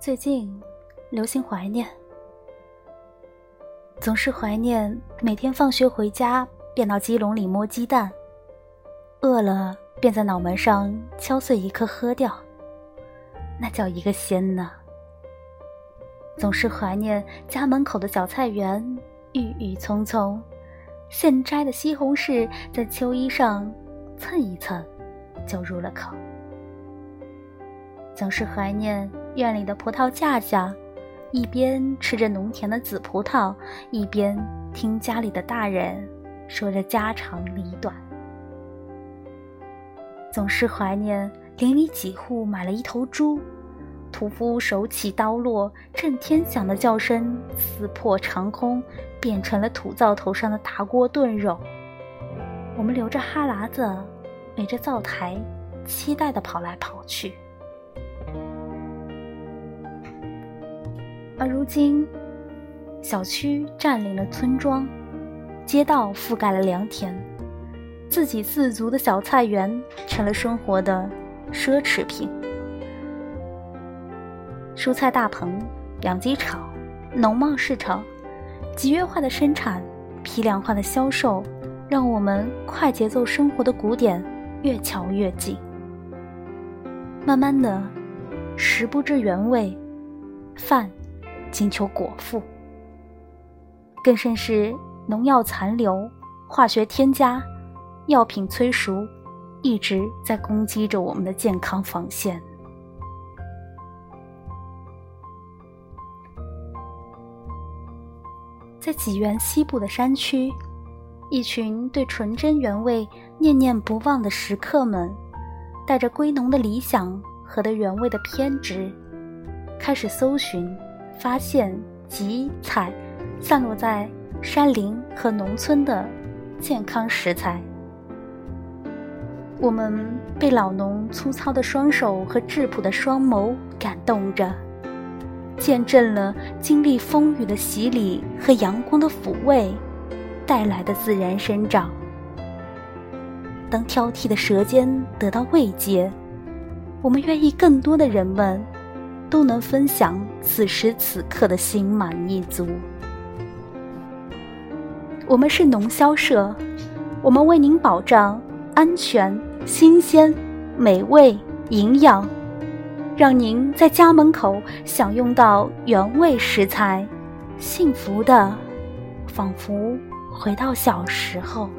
最近流行怀念，总是怀念每天放学回家便到鸡笼里摸鸡蛋，饿了便在脑门上敲碎一颗喝掉，那叫一个鲜呢。总是怀念家门口的小菜园，郁郁葱葱，现摘的西红柿在秋衣上蹭一蹭，就入了口。总是怀念院里的葡萄架架，一边吃着农田的紫葡萄，一边听家里的大人说着家长里短。总是怀念邻里几户买了一头猪，屠夫手起刀落，震天响的叫声撕破长空，变成了土灶头上的大锅炖肉。我们流着哈喇子，围着灶台，期待的跑来跑去。而如今，小区占领了村庄，街道覆盖了良田，自给自足的小菜园成了生活的奢侈品。蔬菜大棚、养鸡场、农贸市场，集约化的生产、批量化的销售，让我们快节奏生活的鼓点越敲越紧。慢慢的，食不知原味，饭。请求果腹，更甚是农药残留、化学添加、药品催熟，一直在攻击着我们的健康防线。在济源西部的山区，一群对纯真原味念念不忘的食客们，带着归农的理想和对原味的偏执，开始搜寻。发现集采散落在山林和农村的健康食材，我们被老农粗糙的双手和质朴的双眸感动着，见证了经历风雨的洗礼和阳光的抚慰带来的自然生长。当挑剔的舌尖得到慰藉，我们愿意更多的人们。都能分享此时此刻的心满意足。我们是农销社，我们为您保障安全、新鲜、美味、营养，让您在家门口享用到原味食材，幸福的仿佛回到小时候。